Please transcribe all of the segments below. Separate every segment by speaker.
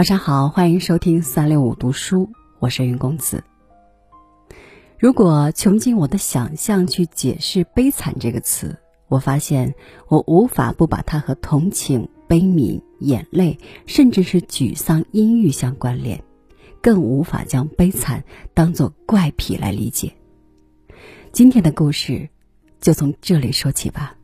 Speaker 1: 晚上好，欢迎收听三六五读书，我是云公子。如果穷尽我的想象去解释“悲惨”这个词，我发现我无法不把它和同情、悲悯、眼泪，甚至是沮丧、阴郁相关联，更无法将悲惨当作怪癖来理解。今天的故事就从这里说起吧。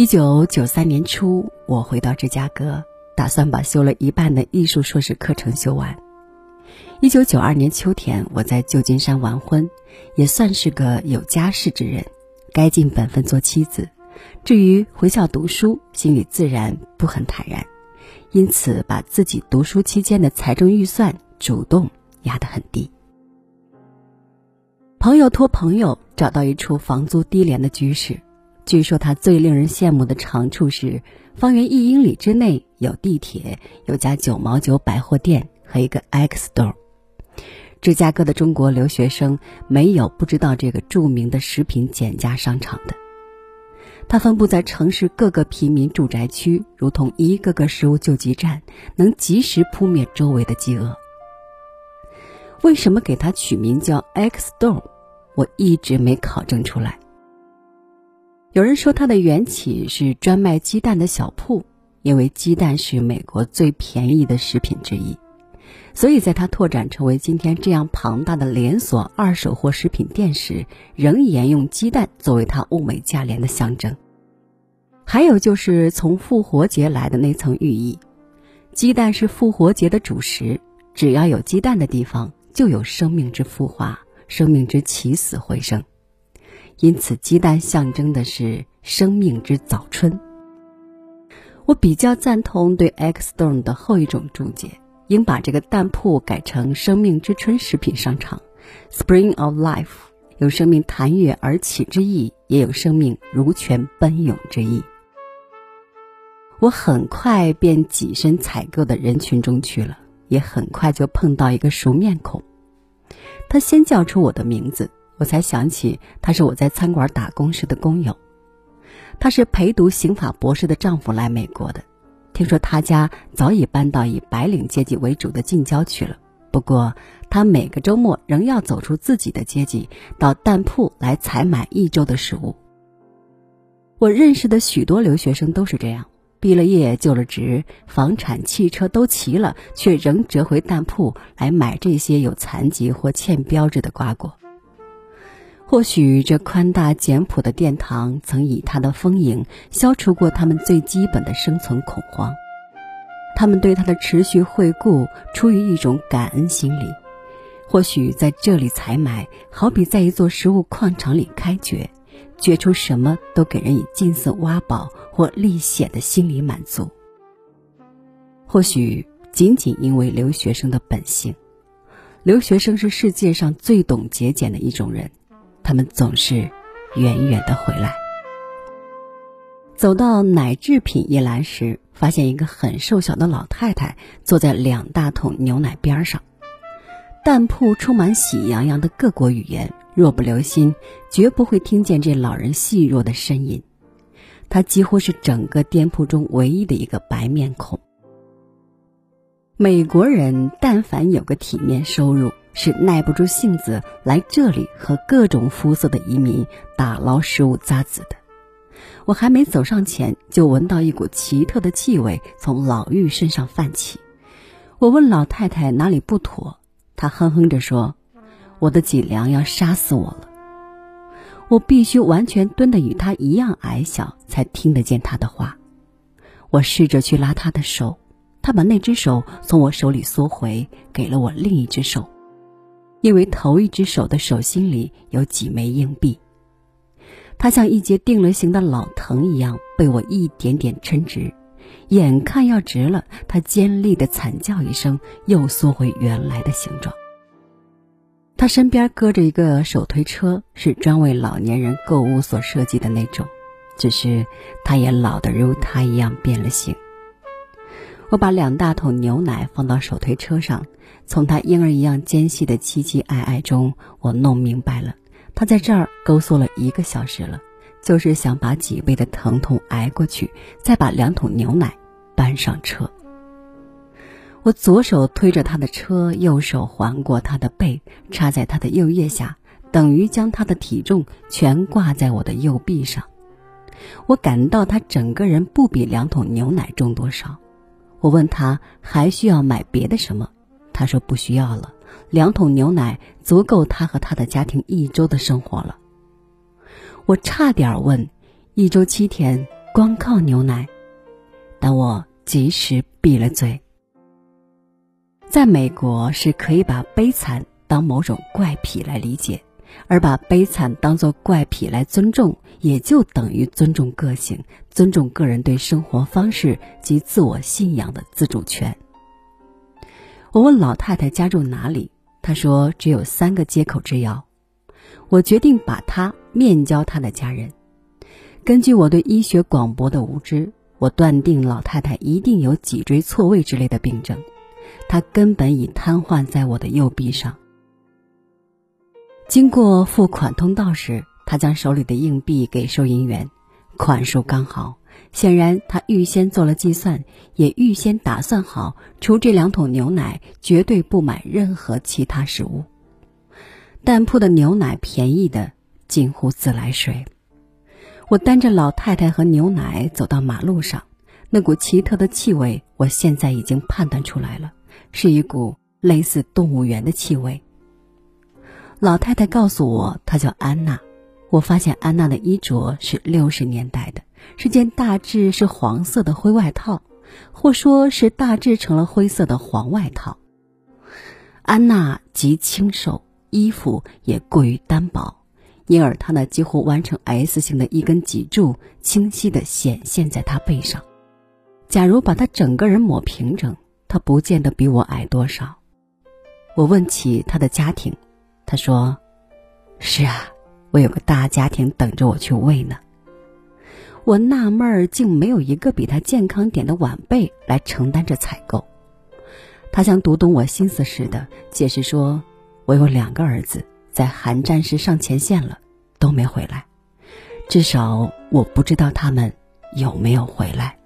Speaker 1: 一九九三年初，我回到芝加哥，打算把修了一半的艺术硕士课程修完。一九九二年秋天，我在旧金山完婚，也算是个有家室之人，该尽本分做妻子。至于回校读书，心里自然不很坦然，因此把自己读书期间的财政预算主动压得很低。朋友托朋友找到一处房租低廉的居室。据说它最令人羡慕的长处是，方圆一英里之内有地铁，有家九毛九百货店和一个 X Store。芝加哥的中国留学生没有不知道这个著名的食品减价商场的。它分布在城市各个平民住宅区，如同一个个食物救济站，能及时扑灭周围的饥饿。为什么给它取名叫 X Store？我一直没考证出来。有人说，它的缘起是专卖鸡蛋的小铺，因为鸡蛋是美国最便宜的食品之一，所以在它拓展成为今天这样庞大的连锁二手货食品店时，仍沿用鸡蛋作为它物美价廉的象征。还有就是从复活节来的那层寓意，鸡蛋是复活节的主食，只要有鸡蛋的地方，就有生命之孵化，生命之起死回生。因此，鸡蛋象征的是生命之早春。我比较赞同对 X Stone 的后一种注解，应把这个蛋铺改成“生命之春”食品商场 （Spring of Life），有生命弹跃而起之意，也有生命如泉奔涌之意。我很快便挤身采购的人群中去了，也很快就碰到一个熟面孔，他先叫出我的名字。我才想起，他是我在餐馆打工时的工友。他是陪读刑法博士的丈夫来美国的。听说他家早已搬到以白领阶级为主的近郊去了。不过，他每个周末仍要走出自己的阶级，到蛋铺来采买一周的食物。我认识的许多留学生都是这样：毕了业、就了职，房产、汽车都齐了，却仍折回蛋铺来买这些有残疾或欠标志的瓜果。或许这宽大简朴的殿堂曾以它的丰盈消除过他们最基本的生存恐慌，他们对它的持续惠顾出于一种感恩心理。或许在这里采买，好比在一座食物矿场里开掘，掘出什么都给人以近似挖宝或历险的心理满足。或许仅仅因为留学生的本性，留学生是世界上最懂节俭的一种人。他们总是远远的回来。走到奶制品一栏时，发现一个很瘦小的老太太坐在两大桶牛奶边上。蛋铺充满喜洋洋的各国语言，若不留心，绝不会听见这老人细弱的呻吟。他几乎是整个店铺中唯一的一个白面孔。美国人但凡有个体面收入。是耐不住性子来这里和各种肤色的移民打捞食物渣子的。我还没走上前，就闻到一股奇特的气味从老妪身上泛起。我问老太太哪里不妥，她哼哼着说：“我的脊梁要杀死我了。”我必须完全蹲得与她一样矮小，才听得见她的话。我试着去拉她的手，她把那只手从我手里缩回，给了我另一只手。因为头一只手的手心里有几枚硬币，它像一节定了型的老藤一样被我一点点抻直，眼看要直了，他尖利的惨叫一声，又缩回原来的形状。他身边搁着一个手推车，是专为老年人购物所设计的那种，只是他也老得如他一样变了形。我把两大桶牛奶放到手推车上，从他婴儿一样尖细的凄凄哀哀中，我弄明白了，他在这儿勾缩了一个小时了，就是想把脊背的疼痛挨过去，再把两桶牛奶。搬上车，我左手推着他的车，右手环过他的背，插在他的右腋下，等于将他的体重全挂在我的右臂上。我感到他整个人不比两桶牛奶重多少。我问他还需要买别的什么，他说不需要了，两桶牛奶足够他和他的家庭一周的生活了。我差点问，一周七天光靠牛奶，但我。及时闭了嘴。在美国是可以把悲惨当某种怪癖来理解，而把悲惨当作怪癖来尊重，也就等于尊重个性，尊重个人对生活方式及自我信仰的自主权。我问老太太家住哪里，她说只有三个街口之遥。我决定把她面交她的家人。根据我对医学广博的无知。我断定老太太一定有脊椎错位之类的病症，她根本已瘫痪在我的右臂上。经过付款通道时，他将手里的硬币给收银员，款数刚好。显然，他预先做了计算，也预先打算好，除这两桶牛奶，绝对不买任何其他食物。店铺的牛奶便宜的近乎自来水。我担着老太太和牛奶走到马路上，那股奇特的气味，我现在已经判断出来了，是一股类似动物园的气味。老太太告诉我，她叫安娜。我发现安娜的衣着是六十年代的，是件大致是黄色的灰外套，或说是大致成了灰色的黄外套。安娜极清瘦，衣服也过于单薄。因而，她那几乎完成 S 型的一根脊柱清晰地显现在她背上。假如把她整个人抹平整，她不见得比我矮多少。我问起她的家庭，他说：“是啊，我有个大家庭等着我去喂呢。”我纳闷儿，竟没有一个比他健康点的晚辈来承担着采购。他像读懂我心思似的解释说：“我有两个儿子。”在韩战时上前线了，都没回来。至少我不知道他们有没有回来。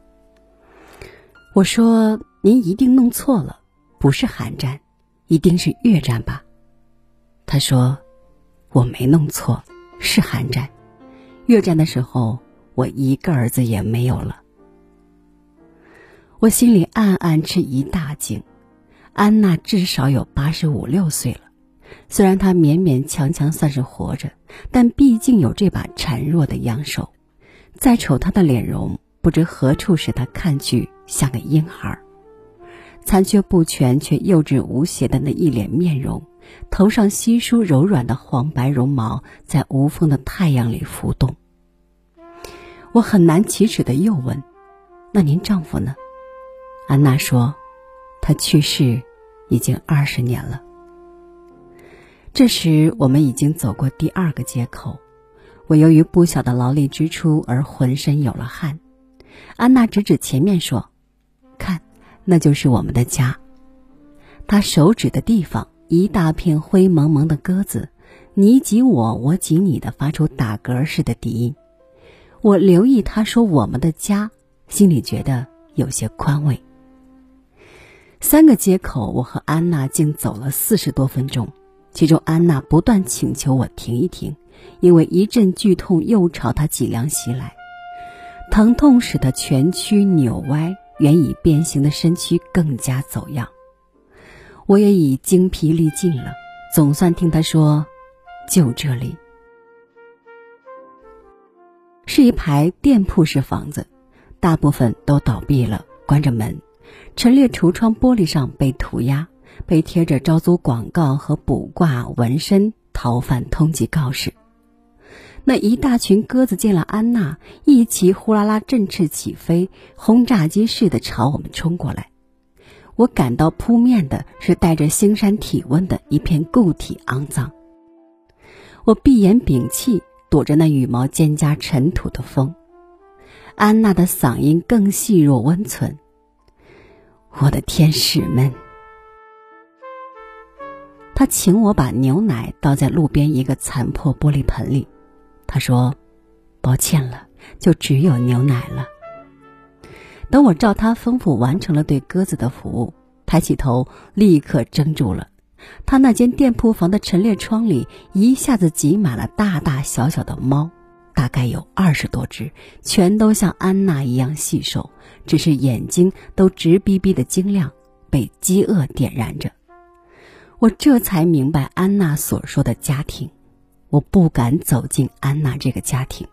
Speaker 1: 我说：“您一定弄错了，不是韩战，一定是越战吧？”他说：“我没弄错，是寒战。越战的时候，我一个儿子也没有了。”我心里暗暗吃一大惊。安娜至少有八十五六岁了。虽然她勉勉强强算是活着，但毕竟有这把孱弱的阳手。再瞅她的脸容，不知何处使她看去像个婴孩。残缺不全却幼稚无邪的那一脸面容，头上稀疏柔软的黄白绒毛在无风的太阳里浮动。我很难启齿的又问：“那您丈夫呢？”安娜说：“他去世已经二十年了。”这时，我们已经走过第二个街口。我由于不小的劳力支出而浑身有了汗。安娜指指前面说：“看，那就是我们的家。”她手指的地方，一大片灰蒙蒙的鸽子，你挤我，我挤你的，发出打嗝似的笛音。我留意他说“我们的家”，心里觉得有些宽慰。三个街口，我和安娜竟走了四十多分钟。其中，安娜不断请求我停一停，因为一阵剧痛又朝她脊梁袭来，疼痛使她蜷曲扭歪，原已变形的身躯更加走样。我也已精疲力尽了，总算听他说：“就这里。”是一排店铺式房子，大部分都倒闭了，关着门，陈列橱窗玻璃上被涂鸦。被贴着招租广告和卜卦纹身、逃犯通缉告示。那一大群鸽子见了安娜，一齐呼啦啦振翅起飞，轰炸机似的朝我们冲过来。我感到扑面的是带着腥膻体温的一片固体肮脏。我闭眼屏气，躲着那羽毛兼加尘土的风。安娜的嗓音更细若温存。我的天使们！他请我把牛奶倒在路边一个残破玻璃盆里。他说：“抱歉了，就只有牛奶了。”等我照他吩咐完成了对鸽子的服务，抬起头，立刻怔住了。他那间店铺房的陈列窗里一下子挤满了大大小小的猫，大概有二十多只，全都像安娜一样细瘦，只是眼睛都直逼逼的晶亮，被饥饿点燃着。我这才明白安娜所说的家庭，我不敢走进安娜这个家庭。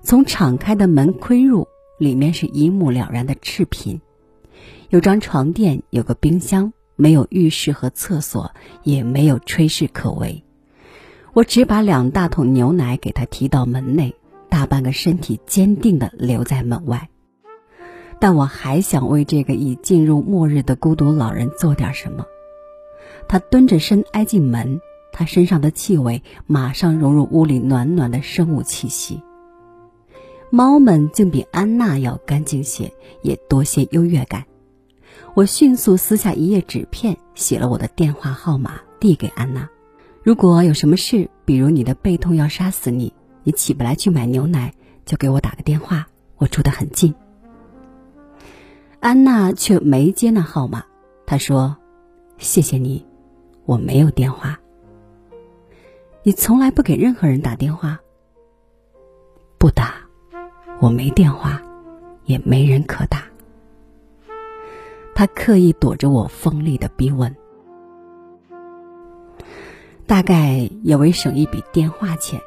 Speaker 1: 从敞开的门窥入，里面是一目了然的赤贫，有张床垫，有个冰箱，没有浴室和厕所，也没有炊事可为。我只把两大桶牛奶给他提到门内，大半个身体坚定地留在门外。但我还想为这个已进入末日的孤独老人做点什么。他蹲着身挨进门，他身上的气味马上融入屋里暖暖的生物气息。猫们竟比安娜要干净些，也多些优越感。我迅速撕下一页纸片，写了我的电话号码，递给安娜。如果有什么事，比如你的背痛要杀死你，你起不来去买牛奶，就给我打个电话。我住得很近。安娜却没接那号码，她说：“谢谢你。”我没有电话。你从来不给任何人打电话。不打，我没电话，也没人可打。他刻意躲着我锋利的逼问，大概也为省一笔电话钱。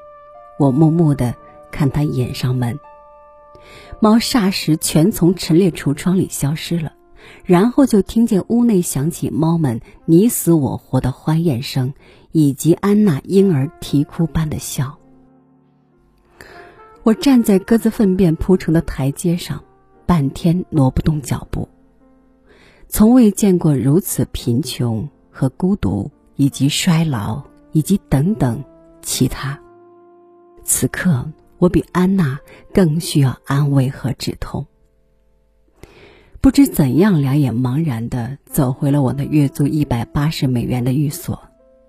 Speaker 1: 我默默的看他掩上门，猫霎时全从陈列橱窗里消失了。然后就听见屋内响起猫们你死我活的欢宴声，以及安娜婴儿啼哭般的笑。我站在鸽子粪便铺成的台阶上，半天挪不动脚步。从未见过如此贫穷和孤独，以及衰老，以及等等其他。此刻，我比安娜更需要安慰和止痛。不知怎样，两眼茫然的走回了我那月租一百八十美元的寓所，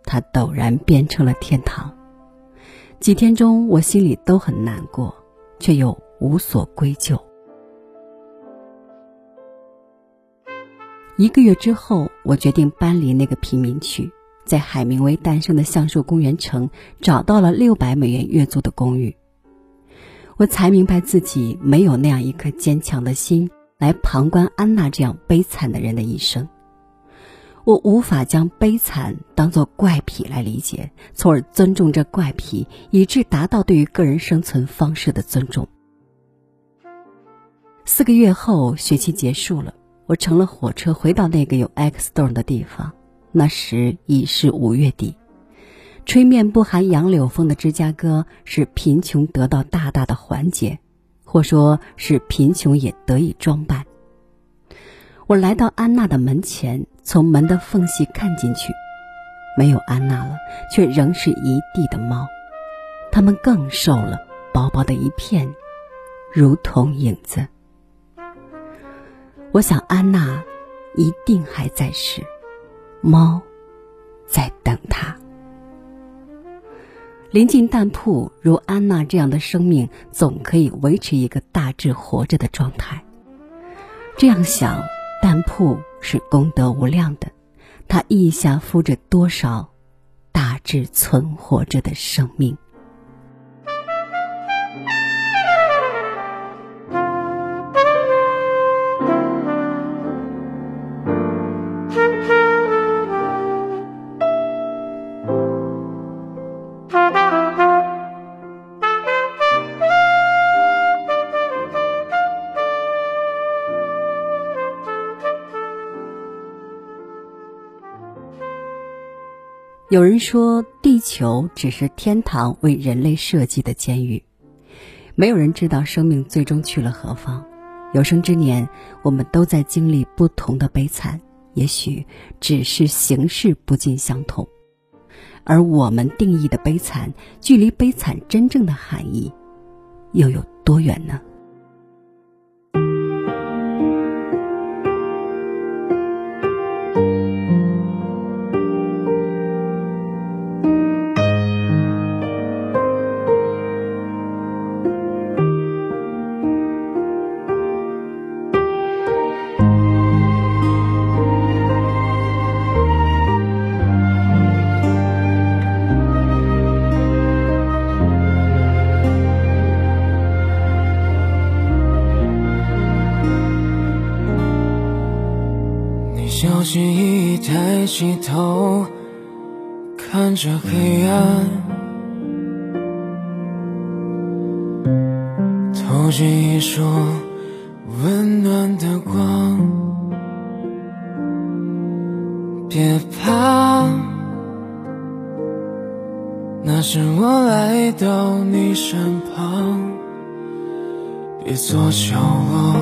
Speaker 1: 它陡然变成了天堂。几天中，我心里都很难过，却又无所归咎。一个月之后，我决定搬离那个贫民区，在海明威诞生的橡树公园城找到了六百美元月租的公寓。我才明白自己没有那样一颗坚强的心。来旁观安娜这样悲惨的人的一生，我无法将悲惨当作怪癖来理解，从而尊重这怪癖，以致达到对于个人生存方式的尊重。四个月后，学期结束了，我乘了火车回到那个有 X Stone 的地方。那时已是五月底，吹面不含杨柳风的芝加哥，使贫穷得到大大的缓解。或说是贫穷也得以装扮。我来到安娜的门前，从门的缝隙看进去，没有安娜了，却仍是一地的猫，它们更瘦了，薄薄的一片，如同影子。我想安娜一定还在世，猫在等她。临近蛋铺，如安娜这样的生命，总可以维持一个大致活着的状态。这样想，但铺是功德无量的，他意下敷着多少大致存活着的生命。有人说，地球只是天堂为人类设计的监狱，没有人知道生命最终去了何方。有生之年，我们都在经历不同的悲惨，也许只是形式不尽相同。而我们定义的悲惨，距离悲惨真正的含义，又有多远呢？
Speaker 2: 起头，看着黑暗，投进一束温暖的光。别怕，那是我来到你身旁。别做角落。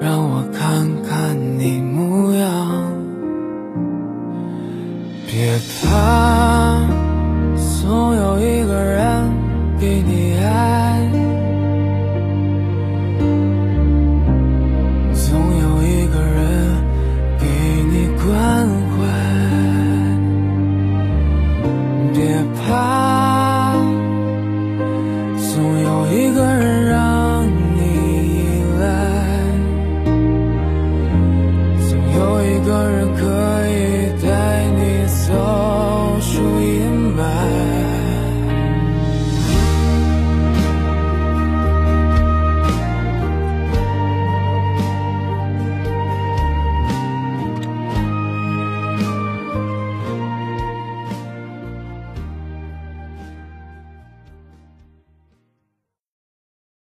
Speaker 2: 让我看看你模样，别怕总有一个人给你